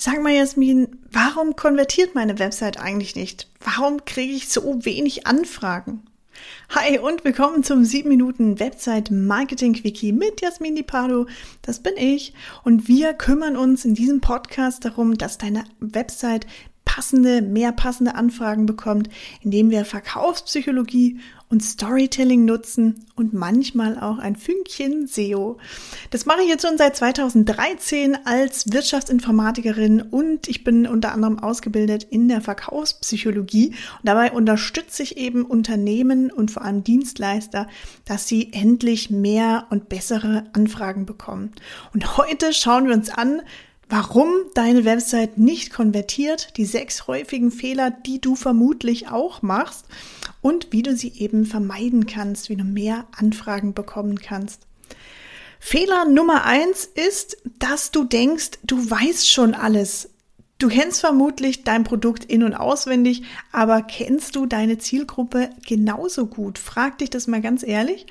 Sag mal, Jasmin, warum konvertiert meine Website eigentlich nicht? Warum kriege ich so wenig Anfragen? Hi und willkommen zum 7 Minuten Website Marketing Quickie mit Jasmin Di Pardo. Das bin ich und wir kümmern uns in diesem Podcast darum, dass deine Website passende, mehr passende Anfragen bekommt, indem wir Verkaufspsychologie und Storytelling nutzen und manchmal auch ein Fünkchen SEO. Das mache ich jetzt schon seit 2013 als Wirtschaftsinformatikerin und ich bin unter anderem ausgebildet in der Verkaufspsychologie und dabei unterstütze ich eben Unternehmen und vor allem Dienstleister, dass sie endlich mehr und bessere Anfragen bekommen. Und heute schauen wir uns an, warum deine Website nicht konvertiert, die sechs häufigen Fehler, die du vermutlich auch machst und wie du sie eben vermeiden kannst, wie du mehr Anfragen bekommen kannst. Fehler Nummer eins ist, dass du denkst, du weißt schon alles. Du kennst vermutlich dein Produkt in- und auswendig, aber kennst du deine Zielgruppe genauso gut? Frag dich das mal ganz ehrlich.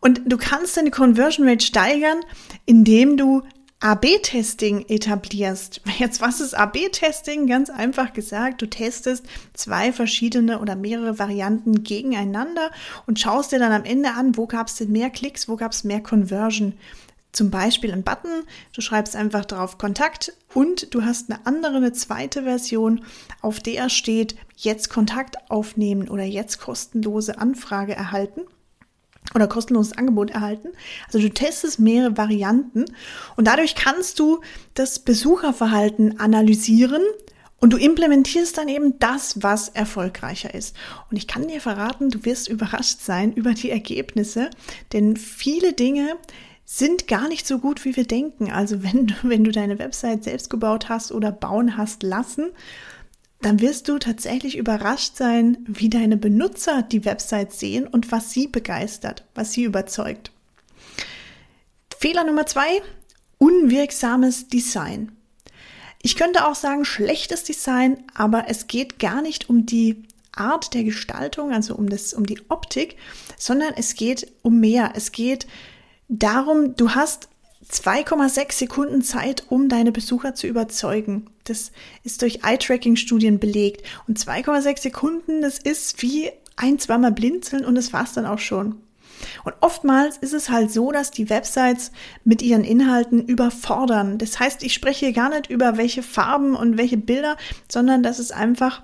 Und du kannst deine Conversion Rate steigern, indem du AB-Testing etablierst. Jetzt, was ist AB-Testing? Ganz einfach gesagt, du testest zwei verschiedene oder mehrere Varianten gegeneinander und schaust dir dann am Ende an, wo gab es denn mehr Klicks, wo gab es mehr Conversion. Zum Beispiel ein Button, du schreibst einfach drauf Kontakt und du hast eine andere, eine zweite Version, auf der steht jetzt Kontakt aufnehmen oder jetzt kostenlose Anfrage erhalten oder kostenloses Angebot erhalten. Also du testest mehrere Varianten und dadurch kannst du das Besucherverhalten analysieren und du implementierst dann eben das, was erfolgreicher ist. Und ich kann dir verraten, du wirst überrascht sein über die Ergebnisse, denn viele Dinge sind gar nicht so gut, wie wir denken. Also wenn du, wenn du deine Website selbst gebaut hast oder bauen hast lassen, dann wirst du tatsächlich überrascht sein, wie deine Benutzer die Website sehen und was sie begeistert, was sie überzeugt. Fehler Nummer zwei, unwirksames Design. Ich könnte auch sagen schlechtes Design, aber es geht gar nicht um die Art der Gestaltung, also um das, um die Optik, sondern es geht um mehr. Es geht darum, du hast 2,6 Sekunden Zeit, um deine Besucher zu überzeugen. Das ist durch Eye-Tracking-Studien belegt. Und 2,6 Sekunden, das ist wie ein, zweimal blinzeln und das war's dann auch schon. Und oftmals ist es halt so, dass die Websites mit ihren Inhalten überfordern. Das heißt, ich spreche hier gar nicht über welche Farben und welche Bilder, sondern dass es einfach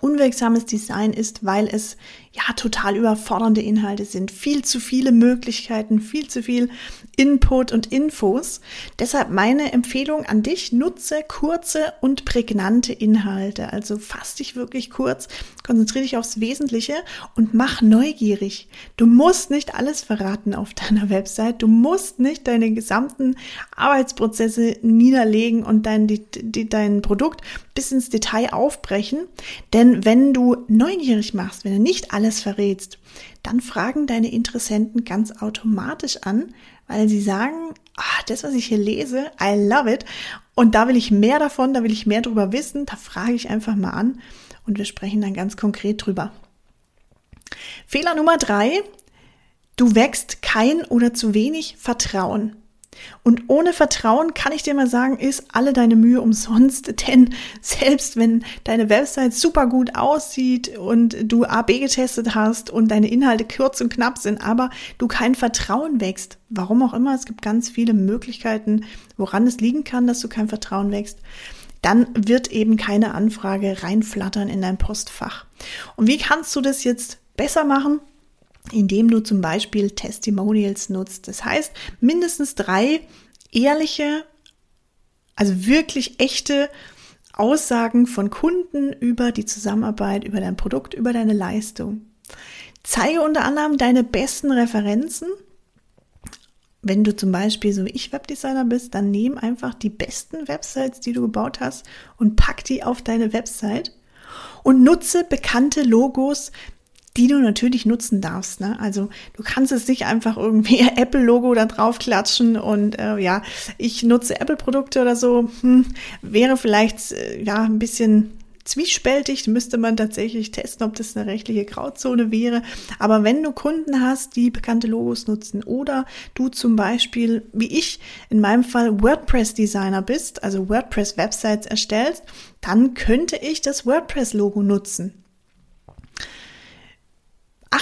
unwirksames Design ist, weil es ja total überfordernde Inhalte sind. Viel zu viele Möglichkeiten, viel zu viel Input und Infos. Deshalb meine Empfehlung an dich, nutze kurze und prägnante Inhalte. Also fass dich wirklich kurz, konzentriere dich aufs Wesentliche und mach neugierig. Du musst nicht alles verraten auf deiner Website. Du musst nicht deine gesamten Arbeitsprozesse niederlegen und dein, die, die, dein Produkt bis ins Detail aufbrechen. Denn wenn du neugierig machst, wenn du nicht alles alles verrätst, dann fragen deine Interessenten ganz automatisch an, weil sie sagen, ah, das, was ich hier lese, I love it. Und da will ich mehr davon, da will ich mehr drüber wissen, da frage ich einfach mal an und wir sprechen dann ganz konkret drüber. Fehler Nummer drei, du wächst kein oder zu wenig Vertrauen. Und ohne Vertrauen kann ich dir mal sagen, ist alle deine Mühe umsonst, denn selbst wenn deine Website super gut aussieht und du AB getestet hast und deine Inhalte kurz und knapp sind, aber du kein Vertrauen wächst, warum auch immer, es gibt ganz viele Möglichkeiten, woran es liegen kann, dass du kein Vertrauen wächst, dann wird eben keine Anfrage reinflattern in dein Postfach. Und wie kannst du das jetzt besser machen? Indem du zum Beispiel Testimonials nutzt. Das heißt, mindestens drei ehrliche, also wirklich echte Aussagen von Kunden über die Zusammenarbeit, über dein Produkt, über deine Leistung. Zeige unter anderem deine besten Referenzen. Wenn du zum Beispiel so wie ich Webdesigner bist, dann nimm einfach die besten Websites, die du gebaut hast und pack die auf deine Website und nutze bekannte Logos, die du natürlich nutzen darfst. Ne? Also du kannst es nicht einfach irgendwie Apple-Logo da drauf klatschen und äh, ja, ich nutze Apple-Produkte oder so, hm, wäre vielleicht äh, ja ein bisschen zwiespältig, müsste man tatsächlich testen, ob das eine rechtliche Grauzone wäre. Aber wenn du Kunden hast, die bekannte Logos nutzen oder du zum Beispiel, wie ich in meinem Fall WordPress-Designer bist, also WordPress-Websites erstellst, dann könnte ich das WordPress-Logo nutzen.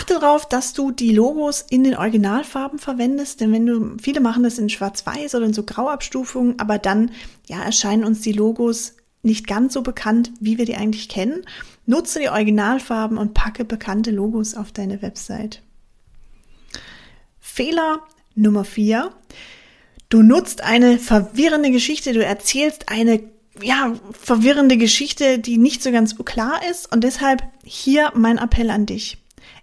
Achte darauf, dass du die Logos in den Originalfarben verwendest, denn wenn du, viele machen das in schwarz-weiß oder in so Grauabstufungen, aber dann, ja, erscheinen uns die Logos nicht ganz so bekannt, wie wir die eigentlich kennen. Nutze die Originalfarben und packe bekannte Logos auf deine Website. Fehler Nummer vier: Du nutzt eine verwirrende Geschichte, du erzählst eine ja, verwirrende Geschichte, die nicht so ganz klar ist und deshalb hier mein Appell an dich.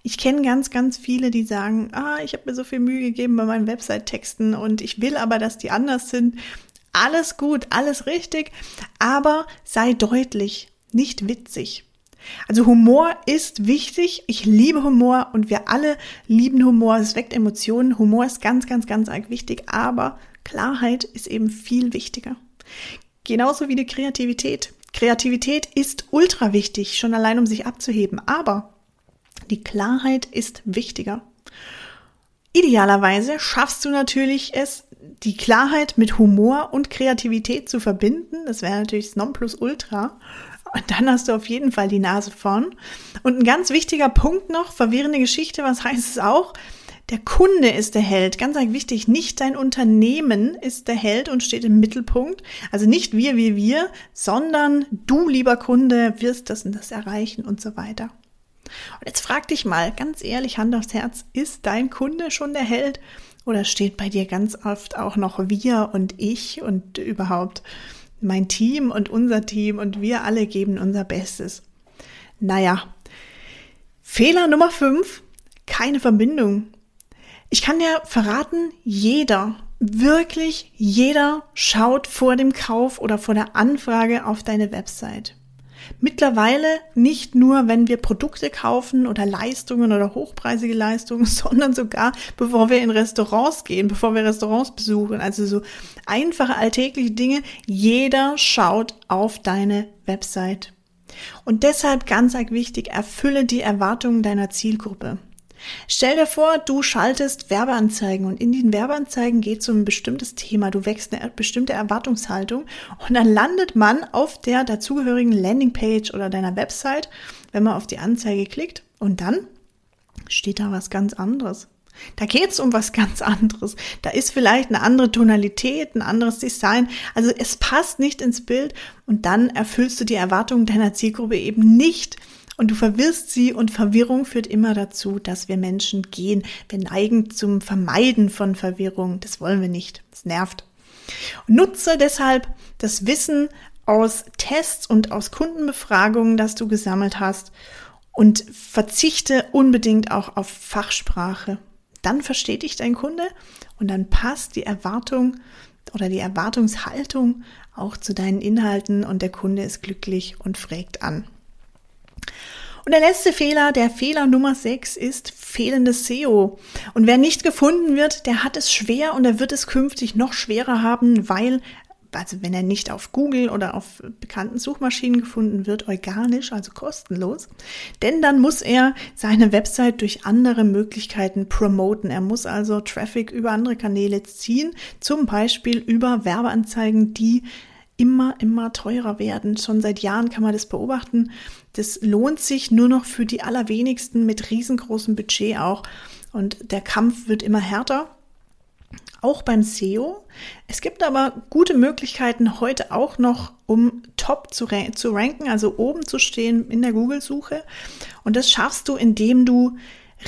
Ich kenne ganz, ganz viele, die sagen, ah, ich habe mir so viel Mühe gegeben bei meinen Website-Texten und ich will aber, dass die anders sind. Alles gut, alles richtig, aber sei deutlich, nicht witzig. Also Humor ist wichtig. Ich liebe Humor und wir alle lieben Humor. Es weckt Emotionen. Humor ist ganz, ganz, ganz wichtig, aber Klarheit ist eben viel wichtiger. Genauso wie die Kreativität. Kreativität ist ultra wichtig, schon allein um sich abzuheben. Aber die Klarheit ist wichtiger. Idealerweise schaffst du natürlich es, die Klarheit mit Humor und Kreativität zu verbinden. Das wäre natürlich das Nonplusultra. Und dann hast du auf jeden Fall die Nase vorn. Und ein ganz wichtiger Punkt noch, verwirrende Geschichte, was heißt es auch? Der Kunde ist der Held. Ganz wichtig, nicht dein Unternehmen ist der Held und steht im Mittelpunkt. Also nicht wir, wir, wir, sondern du, lieber Kunde, wirst das und das erreichen und so weiter. Und jetzt frag dich mal, ganz ehrlich, Hand aufs Herz, ist dein Kunde schon der Held oder steht bei dir ganz oft auch noch wir und ich und überhaupt mein Team und unser Team und wir alle geben unser Bestes? Naja, Fehler Nummer 5, keine Verbindung. Ich kann dir verraten, jeder, wirklich jeder schaut vor dem Kauf oder vor der Anfrage auf deine Website. Mittlerweile nicht nur, wenn wir Produkte kaufen oder Leistungen oder hochpreisige Leistungen, sondern sogar bevor wir in Restaurants gehen, bevor wir Restaurants besuchen. Also so einfache alltägliche Dinge. Jeder schaut auf deine Website. Und deshalb ganz wichtig, erfülle die Erwartungen deiner Zielgruppe. Stell dir vor, du schaltest Werbeanzeigen und in den Werbeanzeigen geht es um ein bestimmtes Thema. Du wächst eine bestimmte Erwartungshaltung und dann landet man auf der dazugehörigen Landingpage oder deiner Website, wenn man auf die Anzeige klickt und dann steht da was ganz anderes. Da geht es um was ganz anderes. Da ist vielleicht eine andere Tonalität, ein anderes Design. Also es passt nicht ins Bild und dann erfüllst du die Erwartungen deiner Zielgruppe eben nicht und du verwirrst sie und Verwirrung führt immer dazu, dass wir Menschen gehen. Wir neigen zum Vermeiden von Verwirrung. Das wollen wir nicht. Das nervt. Nutze deshalb das Wissen aus Tests und aus Kundenbefragungen, das du gesammelt hast und verzichte unbedingt auch auf Fachsprache. Dann versteht dich dein Kunde und dann passt die Erwartung oder die Erwartungshaltung auch zu deinen Inhalten und der Kunde ist glücklich und fragt an. Und der letzte Fehler, der Fehler Nummer 6 ist fehlendes SEO. Und wer nicht gefunden wird, der hat es schwer und er wird es künftig noch schwerer haben, weil also wenn er nicht auf Google oder auf bekannten Suchmaschinen gefunden wird, organisch, also kostenlos, denn dann muss er seine Website durch andere Möglichkeiten promoten. Er muss also Traffic über andere Kanäle ziehen, zum Beispiel über Werbeanzeigen, die immer, immer teurer werden. Schon seit Jahren kann man das beobachten. Das lohnt sich nur noch für die allerwenigsten mit riesengroßem Budget auch. Und der Kampf wird immer härter. Auch beim SEO. Es gibt aber gute Möglichkeiten heute auch noch, um top zu, zu ranken, also oben zu stehen in der Google-Suche. Und das schaffst du, indem du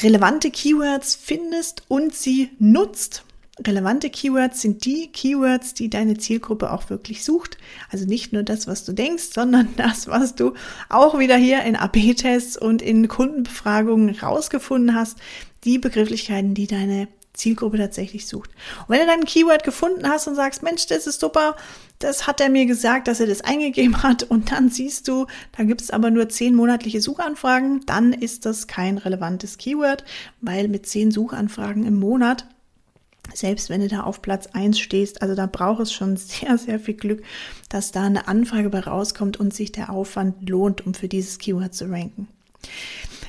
relevante Keywords findest und sie nutzt. Relevante Keywords sind die Keywords, die deine Zielgruppe auch wirklich sucht. Also nicht nur das, was du denkst, sondern das, was du auch wieder hier in AB-Tests und in Kundenbefragungen rausgefunden hast. Die Begrifflichkeiten, die deine Zielgruppe tatsächlich sucht. Und wenn du dann Keyword gefunden hast und sagst, Mensch, das ist super, das hat er mir gesagt, dass er das eingegeben hat und dann siehst du, da gibt es aber nur zehn monatliche Suchanfragen, dann ist das kein relevantes Keyword, weil mit zehn Suchanfragen im Monat selbst wenn du da auf Platz 1 stehst. Also da braucht es schon sehr, sehr viel Glück, dass da eine Anfrage bei rauskommt und sich der Aufwand lohnt, um für dieses Keyword zu ranken.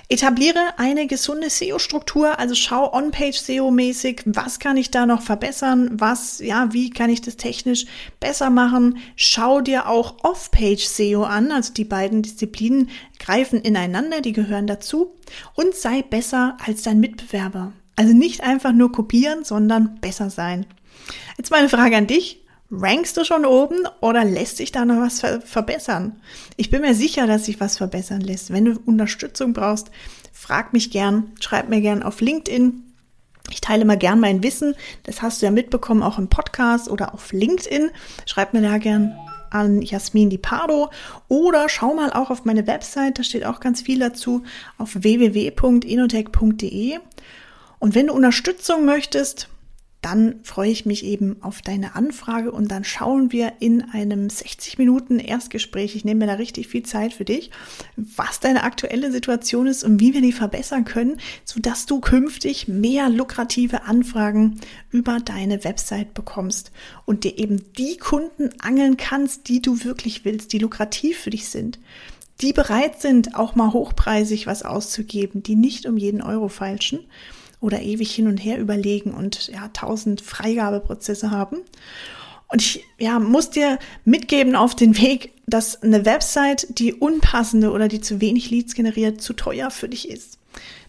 Etabliere eine gesunde SEO-Struktur, also schau On-Page SEO-mäßig, was kann ich da noch verbessern, was, ja, wie kann ich das technisch besser machen. Schau dir auch Off-Page SEO an, also die beiden Disziplinen greifen ineinander, die gehören dazu und sei besser als dein Mitbewerber. Also nicht einfach nur kopieren, sondern besser sein. Jetzt meine Frage an dich. Rankst du schon oben oder lässt sich da noch was ver verbessern? Ich bin mir sicher, dass sich was verbessern lässt. Wenn du Unterstützung brauchst, frag mich gern, schreib mir gern auf LinkedIn. Ich teile mal gern mein Wissen. Das hast du ja mitbekommen, auch im Podcast oder auf LinkedIn. Schreib mir da gern an Jasmin Di Pardo oder schau mal auch auf meine Website, da steht auch ganz viel dazu, auf www.inotech.de. Und wenn du Unterstützung möchtest, dann freue ich mich eben auf deine Anfrage und dann schauen wir in einem 60 Minuten Erstgespräch, ich nehme mir da richtig viel Zeit für dich, was deine aktuelle Situation ist und wie wir die verbessern können, sodass du künftig mehr lukrative Anfragen über deine Website bekommst und dir eben die Kunden angeln kannst, die du wirklich willst, die lukrativ für dich sind die bereit sind, auch mal hochpreisig was auszugeben, die nicht um jeden Euro feilschen oder ewig hin und her überlegen und ja, tausend Freigabeprozesse haben. Und ich ja, muss dir mitgeben auf den Weg, dass eine Website, die unpassende oder die zu wenig Leads generiert, zu teuer für dich ist.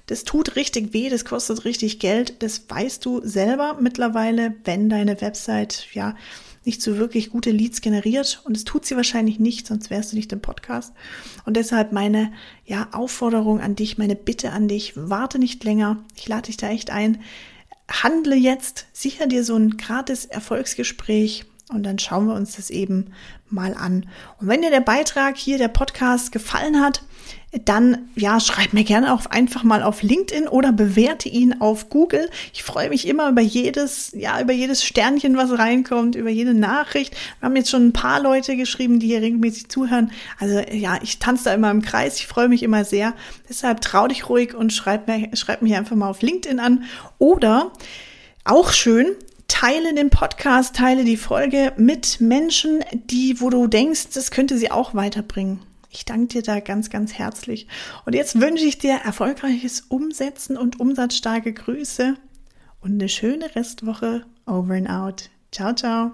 Das tut richtig weh, das kostet richtig Geld, das weißt du selber mittlerweile, wenn deine Website ja nicht so wirklich gute Leads generiert und es tut sie wahrscheinlich nicht, sonst wärst du nicht im Podcast. Und deshalb meine ja, Aufforderung an dich, meine Bitte an dich, warte nicht länger. Ich lade dich da echt ein. Handle jetzt, sicher dir so ein gratis Erfolgsgespräch und dann schauen wir uns das eben mal an. Und wenn dir der Beitrag hier, der Podcast gefallen hat, dann ja, schreib mir gerne auch einfach mal auf LinkedIn oder bewerte ihn auf Google. Ich freue mich immer über jedes, ja, über jedes Sternchen, was reinkommt, über jede Nachricht. Wir haben jetzt schon ein paar Leute geschrieben, die hier regelmäßig zuhören. Also ja, ich tanze da immer im Kreis. Ich freue mich immer sehr. Deshalb trau dich ruhig und schreib mir, schreib mich einfach mal auf LinkedIn an. Oder auch schön, teile den Podcast, teile die Folge mit Menschen, die, wo du denkst, das könnte sie auch weiterbringen. Ich danke dir da ganz, ganz herzlich. Und jetzt wünsche ich dir erfolgreiches Umsetzen und umsatzstarke Grüße und eine schöne Restwoche. Over and out. Ciao, ciao.